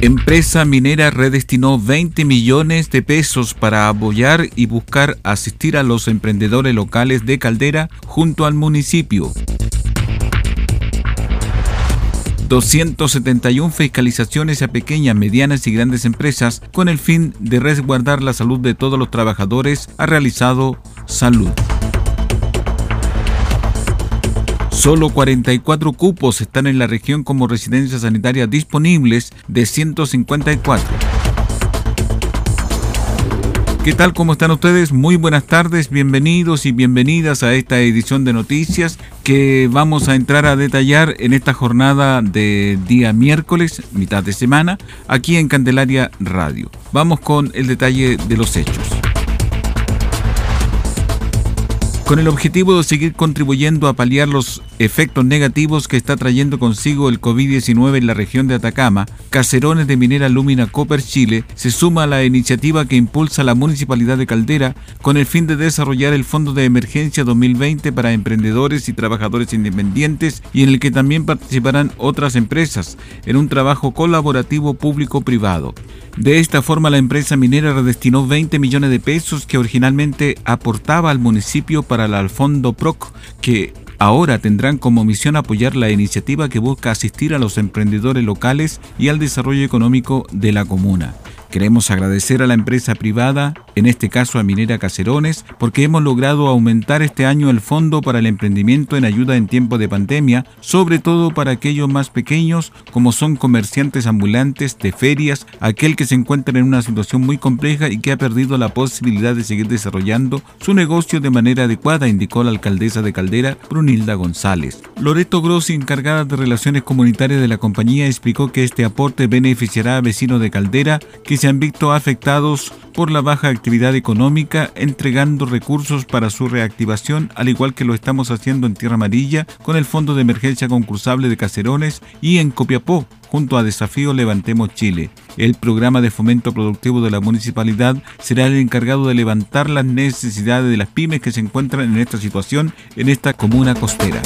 Empresa minera redestinó 20 millones de pesos para apoyar y buscar asistir a los emprendedores locales de Caldera junto al municipio. 271 fiscalizaciones a pequeñas, medianas y grandes empresas con el fin de resguardar la salud de todos los trabajadores ha realizado Salud. Solo 44 cupos están en la región como residencias sanitarias disponibles de 154. ¿Qué tal? ¿Cómo están ustedes? Muy buenas tardes, bienvenidos y bienvenidas a esta edición de noticias que vamos a entrar a detallar en esta jornada de día miércoles, mitad de semana, aquí en Candelaria Radio. Vamos con el detalle de los hechos. Con el objetivo de seguir contribuyendo a paliar los efectos negativos que está trayendo consigo el COVID-19 en la región de Atacama, Caserones de Minera Lumina Copper Chile se suma a la iniciativa que impulsa la Municipalidad de Caldera con el fin de desarrollar el Fondo de Emergencia 2020 para emprendedores y trabajadores independientes y en el que también participarán otras empresas en un trabajo colaborativo público-privado. De esta forma, la empresa minera redestinó 20 millones de pesos que originalmente aportaba al municipio para el Fondo PROC, que ahora tendrán como misión apoyar la iniciativa que busca asistir a los emprendedores locales y al desarrollo económico de la comuna. Queremos agradecer a la empresa privada, en este caso a Minera Caserones, porque hemos logrado aumentar este año el fondo para el emprendimiento en ayuda en tiempo de pandemia, sobre todo para aquellos más pequeños como son comerciantes ambulantes de ferias, aquel que se encuentra en una situación muy compleja y que ha perdido la posibilidad de seguir desarrollando su negocio de manera adecuada, indicó la alcaldesa de Caldera, Brunilda González. Loreto Grossi, encargada de Relaciones Comunitarias de la compañía, explicó que este aporte beneficiará a vecinos de Caldera que se han visto afectados por la baja actividad económica, entregando recursos para su reactivación, al igual que lo estamos haciendo en Tierra Amarilla con el Fondo de Emergencia Concursable de Caserones y en Copiapó, junto a Desafío Levantemos Chile. El programa de fomento productivo de la municipalidad será el encargado de levantar las necesidades de las pymes que se encuentran en esta situación en esta comuna costera.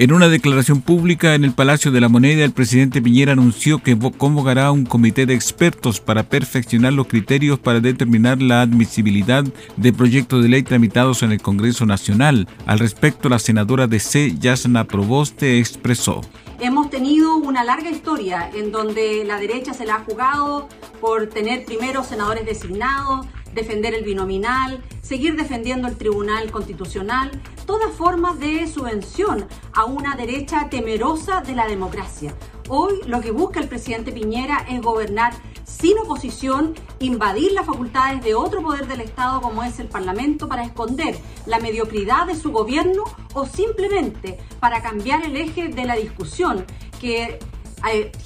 En una declaración pública en el Palacio de la Moneda, el presidente Piñera anunció que convocará un comité de expertos para perfeccionar los criterios para determinar la admisibilidad de proyectos de ley tramitados en el Congreso Nacional. Al respecto, la senadora de C, Yasna Proboste, expresó. Hemos tenido una larga historia en donde la derecha se la ha jugado por tener primero senadores designados, defender el binominal, seguir defendiendo el Tribunal Constitucional, todas formas de subvención a una derecha temerosa de la democracia. Hoy lo que busca el presidente Piñera es gobernar sin oposición, invadir las facultades de otro poder del Estado como es el Parlamento para esconder la mediocridad de su gobierno o simplemente para cambiar el eje de la discusión que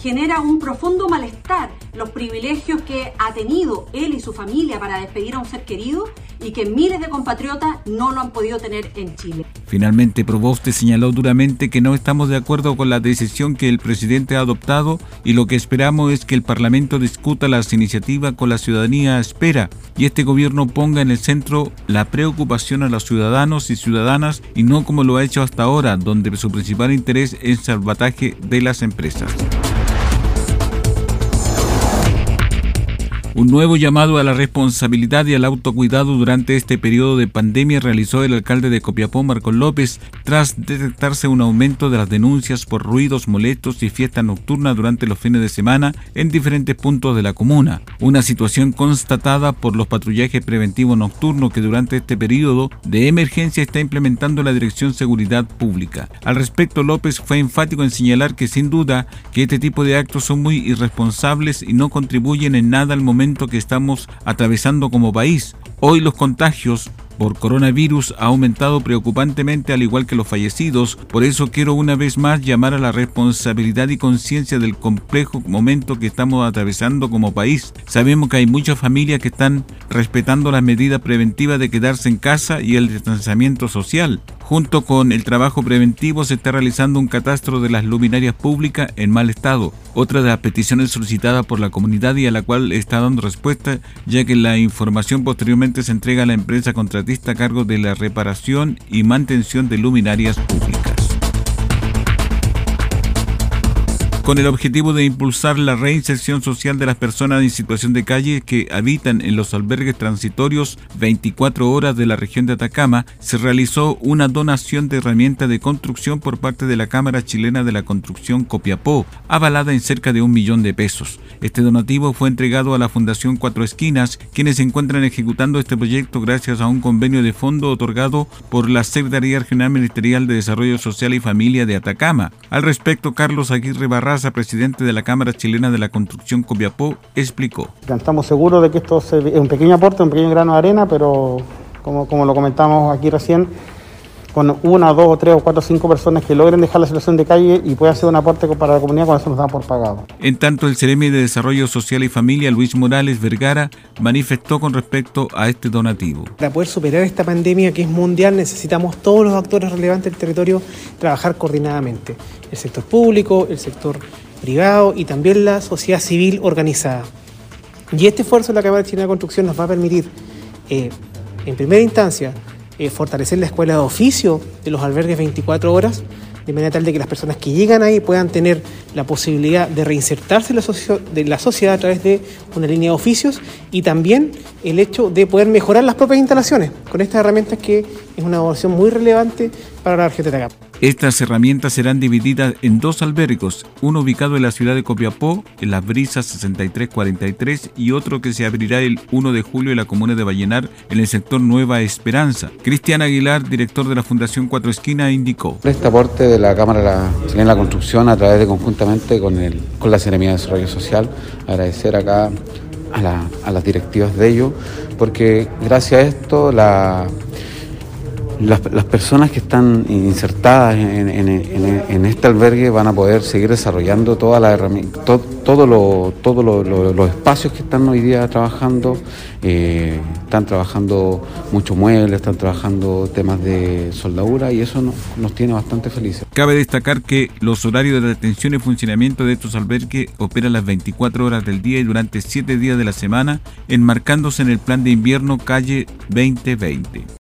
genera un profundo malestar los privilegios que ha tenido él y su familia para despedir a un ser querido y que miles de compatriotas no lo han podido tener en Chile. Finalmente, Proboste señaló duramente que no estamos de acuerdo con la decisión que el presidente ha adoptado y lo que esperamos es que el Parlamento discuta las iniciativas con la ciudadanía espera y este gobierno ponga en el centro la preocupación a los ciudadanos y ciudadanas y no como lo ha hecho hasta ahora, donde su principal interés es el salvataje de las empresas. Un nuevo llamado a la responsabilidad y al autocuidado durante este periodo de pandemia realizó el alcalde de Copiapó, Marco López, tras detectarse un aumento de las denuncias por ruidos molestos y fiestas nocturnas durante los fines de semana en diferentes puntos de la comuna. Una situación constatada por los patrullajes preventivos nocturnos que durante este periodo de emergencia está implementando la Dirección Seguridad Pública. Al respecto, López fue enfático en señalar que sin duda que este tipo de actos son muy irresponsables y no contribuyen en nada al momento que estamos atravesando como país. Hoy los contagios por coronavirus ha aumentado preocupantemente al igual que los fallecidos. Por eso quiero una vez más llamar a la responsabilidad y conciencia del complejo momento que estamos atravesando como país. Sabemos que hay muchas familias que están respetando las medidas preventivas de quedarse en casa y el distanciamiento social. Junto con el trabajo preventivo se está realizando un catastro de las luminarias públicas en mal estado, otra de las peticiones solicitadas por la comunidad y a la cual está dando respuesta, ya que la información posteriormente se entrega a la empresa contratista a cargo de la reparación y mantención de luminarias públicas. Con el objetivo de impulsar la reinserción social de las personas en situación de calle que habitan en los albergues transitorios 24 horas de la región de Atacama, se realizó una donación de herramientas de construcción por parte de la Cámara Chilena de la Construcción Copiapó, avalada en cerca de un millón de pesos. Este donativo fue entregado a la Fundación Cuatro Esquinas, quienes se encuentran ejecutando este proyecto gracias a un convenio de fondo otorgado por la Secretaría Regional Ministerial de Desarrollo Social y Familia de Atacama. Al respecto, Carlos Aguirre Barra presidente de la Cámara Chilena de la Construcción Copiapó, explicó. Estamos seguros de que esto es un pequeño aporte, un pequeño grano de arena, pero como, como lo comentamos aquí recién, con una, dos o tres o cuatro o cinco personas que logren dejar la situación de calle y pueda hacer un aporte para la comunidad cuando eso nos da por pagado. En tanto, el Ceremi de Desarrollo Social y Familia, Luis Morales Vergara, manifestó con respecto a este donativo. Para poder superar esta pandemia que es mundial necesitamos todos los actores relevantes del territorio trabajar coordinadamente. El sector público, el sector privado y también la sociedad civil organizada. Y este esfuerzo de la Cámara China de Construcción nos va a permitir, eh, en primera instancia, eh, fortalecer la escuela de oficio de los albergues 24 horas, de manera tal de que las personas que llegan ahí puedan tener la posibilidad de reinsertarse en la, sociedad a través de una línea de oficios y también el hecho de poder mejorar las propias instalaciones con estas herramientas que es una evaluación muy relevante para la Atacama. Estas herramientas serán divididas en dos albergos, uno ubicado en la ciudad de Copiapó, en las brisas 6343, y otro que se abrirá el 1 de julio en la comuna de Vallenar, en el sector Nueva Esperanza. Cristian Aguilar, director de la Fundación Cuatro Esquinas, indicó. Este aporte de la Cámara Chilena de la Construcción a través de conjuntamente con, el, con la Seremía de Desarrollo Social, agradecer acá a, a las directivas de ello, porque gracias a esto la las, personas que están insertadas en, este albergue van a poder seguir desarrollando todas las herramientas, todo, los espacios que están hoy día trabajando. Eh, están trabajando mucho muebles, están trabajando temas de soldadura y eso nos, tiene bastante felices. Cabe destacar que los horarios de detención y funcionamiento de estos albergues operan las 24 horas del día y durante 7 días de la semana, enmarcándose en el plan de invierno calle 2020.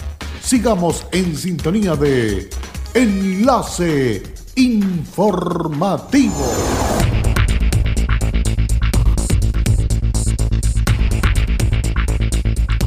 sigamos en sintonía de Enlace informativo.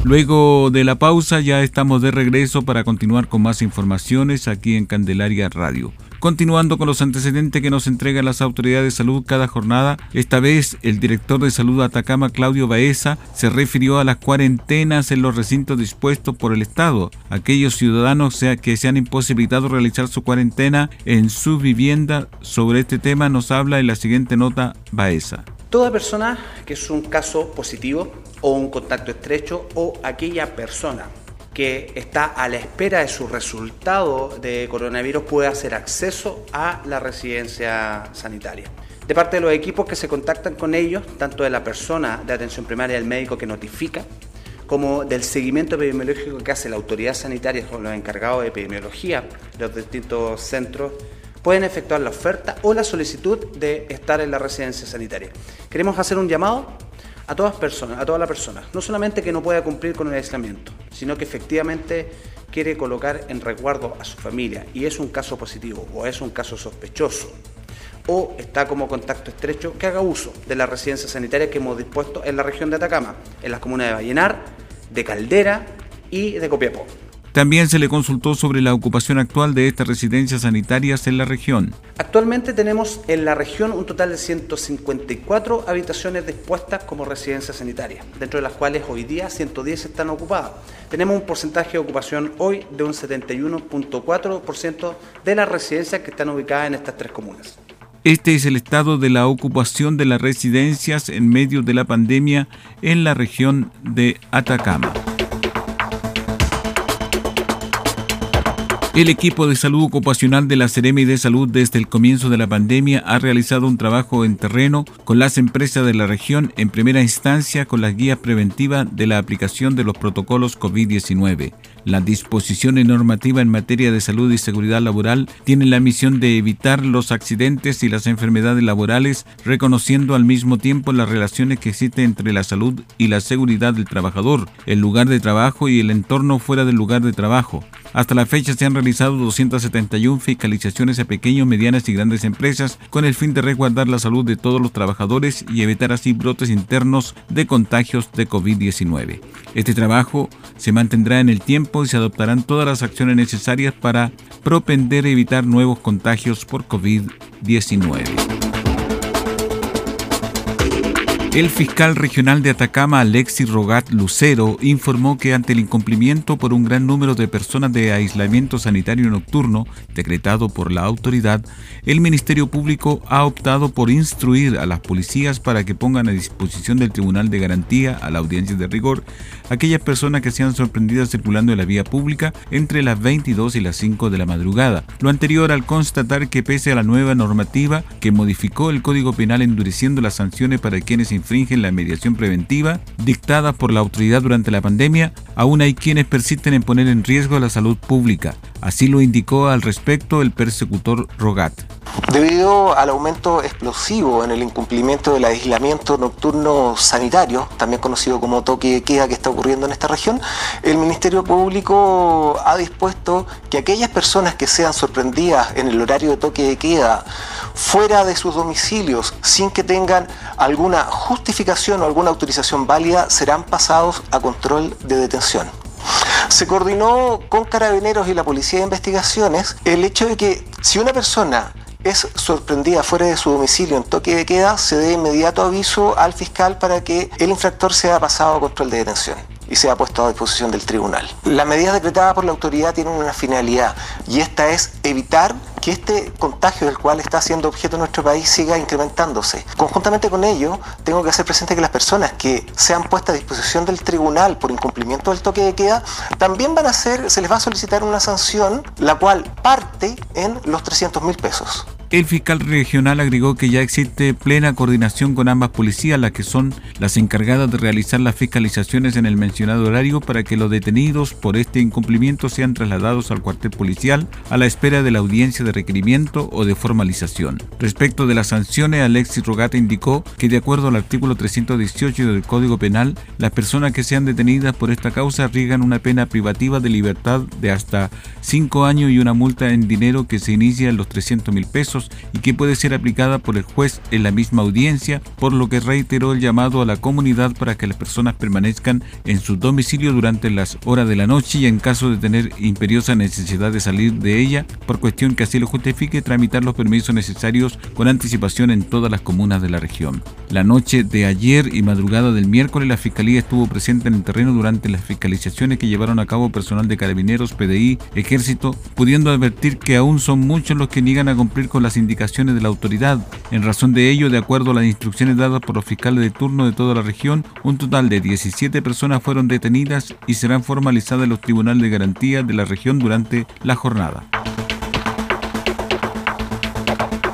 Luego de la pausa ya estamos de regreso para continuar con más informaciones aquí en Candelaria Radio. Continuando con los antecedentes que nos entregan las autoridades de salud cada jornada, esta vez el director de salud de Atacama, Claudio Baeza, se refirió a las cuarentenas en los recintos dispuestos por el Estado. Aquellos ciudadanos que se han imposibilitado realizar su cuarentena en su vivienda, sobre este tema nos habla en la siguiente nota Baeza. Toda persona que es un caso positivo o un contacto estrecho o aquella persona que está a la espera de su resultado de coronavirus puede hacer acceso a la residencia sanitaria. De parte de los equipos que se contactan con ellos, tanto de la persona de atención primaria, del médico que notifica, como del seguimiento epidemiológico que hace la autoridad sanitaria con los encargados de epidemiología de los distintos centros, pueden efectuar la oferta o la solicitud de estar en la residencia sanitaria. Queremos hacer un llamado a todas personas, a toda la persona, no solamente que no pueda cumplir con el aislamiento, sino que efectivamente quiere colocar en resguardo a su familia y es un caso positivo o es un caso sospechoso o está como contacto estrecho, que haga uso de la residencia sanitaria que hemos dispuesto en la región de Atacama, en las comunas de Vallenar, de Caldera y de Copiapó. También se le consultó sobre la ocupación actual de estas residencias sanitarias en la región. Actualmente tenemos en la región un total de 154 habitaciones dispuestas como residencias sanitarias, dentro de las cuales hoy día 110 están ocupadas. Tenemos un porcentaje de ocupación hoy de un 71.4% de las residencias que están ubicadas en estas tres comunas. Este es el estado de la ocupación de las residencias en medio de la pandemia en la región de Atacama. El equipo de salud ocupacional de la Ceremi de Salud desde el comienzo de la pandemia ha realizado un trabajo en terreno con las empresas de la región, en primera instancia con las guías preventivas de la aplicación de los protocolos COVID-19. Las disposiciones normativas en materia de salud y seguridad laboral tienen la misión de evitar los accidentes y las enfermedades laborales, reconociendo al mismo tiempo las relaciones que existen entre la salud y la seguridad del trabajador, el lugar de trabajo y el entorno fuera del lugar de trabajo. Hasta la fecha se han realizado 271 fiscalizaciones a pequeñas, medianas y grandes empresas con el fin de resguardar la salud de todos los trabajadores y evitar así brotes internos de contagios de COVID-19. Este trabajo se mantendrá en el tiempo y se adoptarán todas las acciones necesarias para propender a evitar nuevos contagios por COVID-19. El fiscal regional de Atacama, Alexis Rogat Lucero, informó que ante el incumplimiento por un gran número de personas de aislamiento sanitario nocturno decretado por la autoridad, el Ministerio Público ha optado por instruir a las policías para que pongan a disposición del Tribunal de Garantía a la audiencia de rigor aquellas personas que sean sorprendidas circulando en la vía pública entre las 22 y las 5 de la madrugada. Lo anterior al constatar que pese a la nueva normativa que modificó el Código Penal endureciendo las sanciones para quienes infringen la mediación preventiva dictada por la autoridad durante la pandemia, aún hay quienes persisten en poner en riesgo la salud pública. Así lo indicó al respecto el persecutor Rogat. Debido al aumento explosivo en el incumplimiento del aislamiento nocturno sanitario, también conocido como toque de queda que está ocurriendo en esta región, el Ministerio Público ha dispuesto que aquellas personas que sean sorprendidas en el horario de toque de queda fuera de sus domicilios sin que tengan alguna justificación o alguna autorización válida serán pasados a control de detención. Se coordinó con carabineros y la Policía de Investigaciones el hecho de que si una persona es sorprendida fuera de su domicilio en toque de queda, se dé inmediato aviso al fiscal para que el infractor sea pasado a control de detención y sea puesto a disposición del tribunal. Las medidas decretadas por la autoridad tienen una finalidad y esta es evitar que este contagio del cual está siendo objeto nuestro país siga incrementándose. Conjuntamente con ello, tengo que hacer presente que las personas que sean puestas a disposición del tribunal por incumplimiento del toque de queda, también van a ser, se les va a solicitar una sanción, la cual parte en los 300 mil pesos. El fiscal regional agregó que ya existe plena coordinación con ambas policías, las que son las encargadas de realizar las fiscalizaciones en el mencionado horario para que los detenidos por este incumplimiento sean trasladados al cuartel policial a la espera de la audiencia de requerimiento o de formalización. Respecto de las sanciones, Alexis Rogata indicó que de acuerdo al artículo 318 del Código Penal, las personas que sean detenidas por esta causa arriesgan una pena privativa de libertad de hasta 5 años y una multa en dinero que se inicia en los 300 mil pesos y que puede ser aplicada por el juez en la misma audiencia, por lo que reiteró el llamado a la comunidad para que las personas permanezcan en su domicilio durante las horas de la noche y en caso de tener imperiosa necesidad de salir de ella, por cuestión que así lo justifique, tramitar los permisos necesarios con anticipación en todas las comunas de la región. La noche de ayer y madrugada del miércoles la Fiscalía estuvo presente en el terreno durante las fiscalizaciones que llevaron a cabo personal de carabineros, PDI, ejército, pudiendo advertir que aún son muchos los que niegan a cumplir con las indicaciones de la autoridad. En razón de ello, de acuerdo a las instrucciones dadas por los fiscales de turno de toda la región, un total de 17 personas fueron detenidas y serán formalizadas en los tribunales de garantía de la región durante la jornada.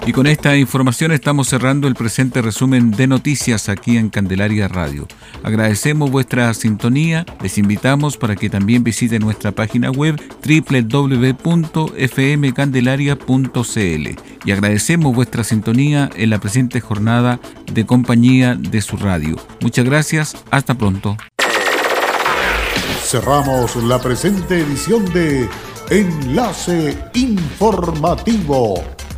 Y con esta información estamos cerrando el presente resumen de noticias aquí en Candelaria Radio. Agradecemos vuestra sintonía, les invitamos para que también visiten nuestra página web www.fmcandelaria.cl y agradecemos vuestra sintonía en la presente jornada de compañía de su radio. Muchas gracias, hasta pronto. Cerramos la presente edición de Enlace Informativo